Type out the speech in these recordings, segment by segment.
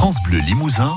France Bleu Limousin,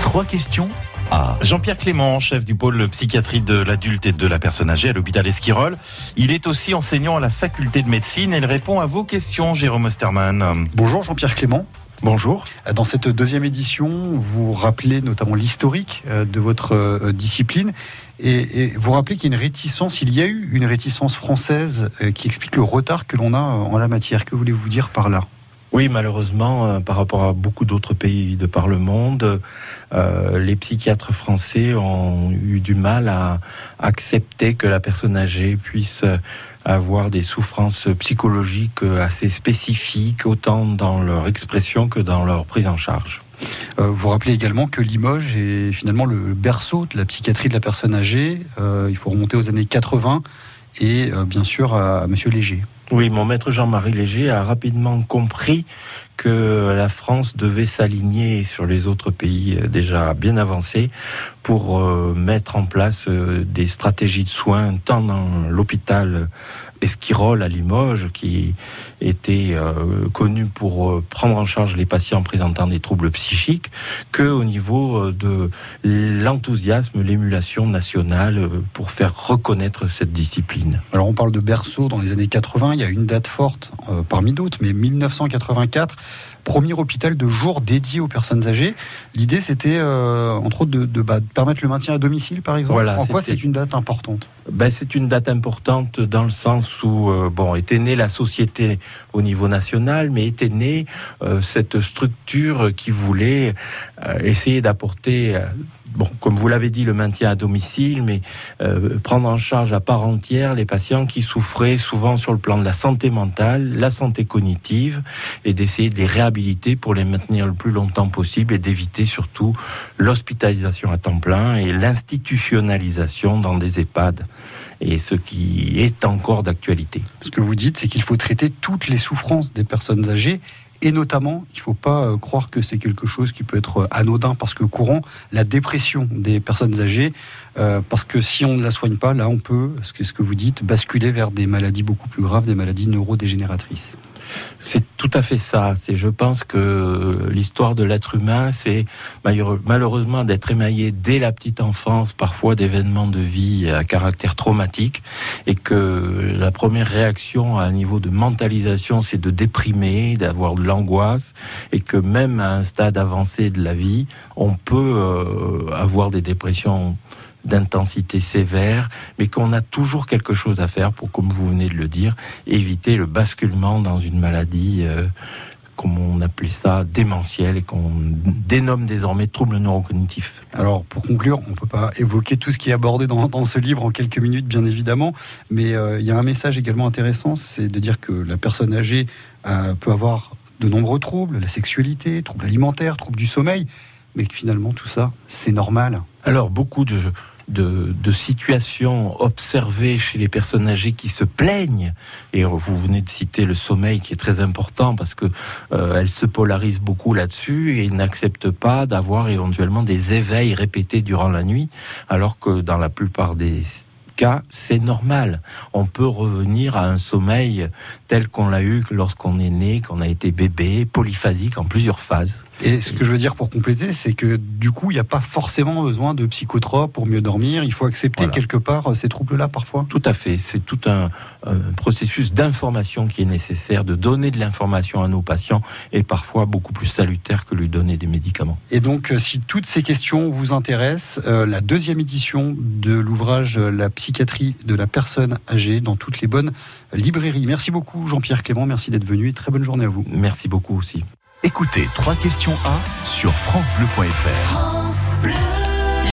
trois questions à Jean-Pierre Clément, chef du pôle psychiatrie de l'adulte et de la personne âgée à l'hôpital Esquirol. Il est aussi enseignant à la faculté de médecine et il répond à vos questions, Jérôme Osterman. Bonjour Jean-Pierre Clément. Bonjour. Dans cette deuxième édition, vous rappelez notamment l'historique euh, de votre euh, discipline et, vous rappelez qu'il y a une réticence, il y a eu une réticence française euh, qui explique le retard que l'on a en la matière. Que voulez-vous dire par là? Oui, malheureusement, par rapport à beaucoup d'autres pays de par le monde, les psychiatres français ont eu du mal à accepter que la personne âgée puisse avoir des souffrances psychologiques assez spécifiques, autant dans leur expression que dans leur prise en charge. Euh, vous rappelez également que Limoges est finalement le berceau de la psychiatrie de la personne âgée. Euh, il faut remonter aux années 80 et euh, bien sûr à, à Monsieur Léger. Oui, mon maître Jean-Marie Léger a rapidement compris que la France devait s'aligner sur les autres pays déjà bien avancés pour mettre en place des stratégies de soins tant dans l'hôpital Esquirol à Limoges, qui était euh, connu pour euh, prendre en charge les patients présentant des troubles psychiques, que au niveau euh, de l'enthousiasme, l'émulation nationale pour faire reconnaître cette discipline. Alors on parle de berceau dans les années 80, il y a une date forte parmi d'autres, mais 1984, premier hôpital de jour dédié aux personnes âgées. L'idée c'était entre autres de, bah, de, permettre le maintien à domicile par exemple. Voilà, en quoi c'est une date importante? Ben, C'est une date importante dans le sens où bon, était née la société au niveau national, mais était née euh, cette structure qui voulait euh, essayer d'apporter euh, bon, comme vous l'avez dit, le maintien à domicile, mais prendre en charge à part entière les patients qui souffraient souvent sur le plan de la santé mentale, la santé cognitive, et d'essayer de les réhabiliter pour les maintenir le plus longtemps possible et d'éviter surtout l'hospitalisation à temps plein et l'institutionnalisation dans des EHPAD et ce qui est encore d'actualité. Ce que vous dites, c'est qu'il faut traiter toutes les souffrances des personnes âgées et notamment, il ne faut pas euh, croire que c'est quelque chose qui peut être euh, anodin parce que courant, la dépression des personnes âgées, euh, parce que si on ne la soigne pas, là on peut, ce que, vous dites, basculer vers des maladies beaucoup plus graves, des maladies neurodégénératrices. C'est tout à fait ça. C'est, je pense que l'histoire de l'être humain, c'est malheureusement d'être émaillé dès la petite enfance, parfois d'événements de vie à caractère traumatique, et que la première réaction à un niveau de mentalisation, c'est de déprimer, d'avoir de l'angoisse, et que même à un stade avancé de la vie, on peut euh, avoir des dépressions d'intensité sévère, mais qu'on a toujours quelque chose à faire pour, comme vous venez de le dire, éviter le basculement dans une maladie. Euh, comme on appelait ça, démentielle et qu'on dénomme désormais trouble neurocognitif. Alors, pour conclure, on ne peut pas évoquer tout ce qui est abordé dans, ce livre en quelques minutes, bien évidemment, mais euh, il y a un message également intéressant, c'est de dire que la personne âgée peut avoir de nombreux troubles, la sexualité, troubles alimentaires, troubles du sommeil, mais que finalement tout ça, c'est normal. Alors, beaucoup de de, situations observées chez les personnes âgées qui se plaignent. Et vous venez de citer le sommeil qui est très important parce que euh, elles se polarisent beaucoup là-dessus et n'acceptent pas d'avoir éventuellement des éveils répétés durant la nuit, alors que dans la plupart des cas, c'est normal. On peut revenir à un sommeil tel qu'on l'a eu lorsqu'on est né, qu'on a été bébé, polyphasique en plusieurs phases. Et ce que je veux dire pour compléter, c'est que du coup, il n'y a pas forcément besoin de psychotropes pour mieux dormir. Il faut accepter quelque part euh, ces troubles-là parfois. Tout à fait. C'est tout un, processus d'information qui est nécessaire, de donner de l'information à nos patients et parfois beaucoup plus salutaire que lui donner des médicaments. Et donc, euh, si toutes ces questions vous intéressent, euh, la deuxième édition de l'ouvrage La psychiatrie de la personne âgée dans toutes les bonnes librairies. Merci beaucoup Jean-Pierre Clément, merci d'être venu et très bonne journée à vous. Merci beaucoup aussi. Écoutez trois questions 1 sur francebleu.fr. France Bleu.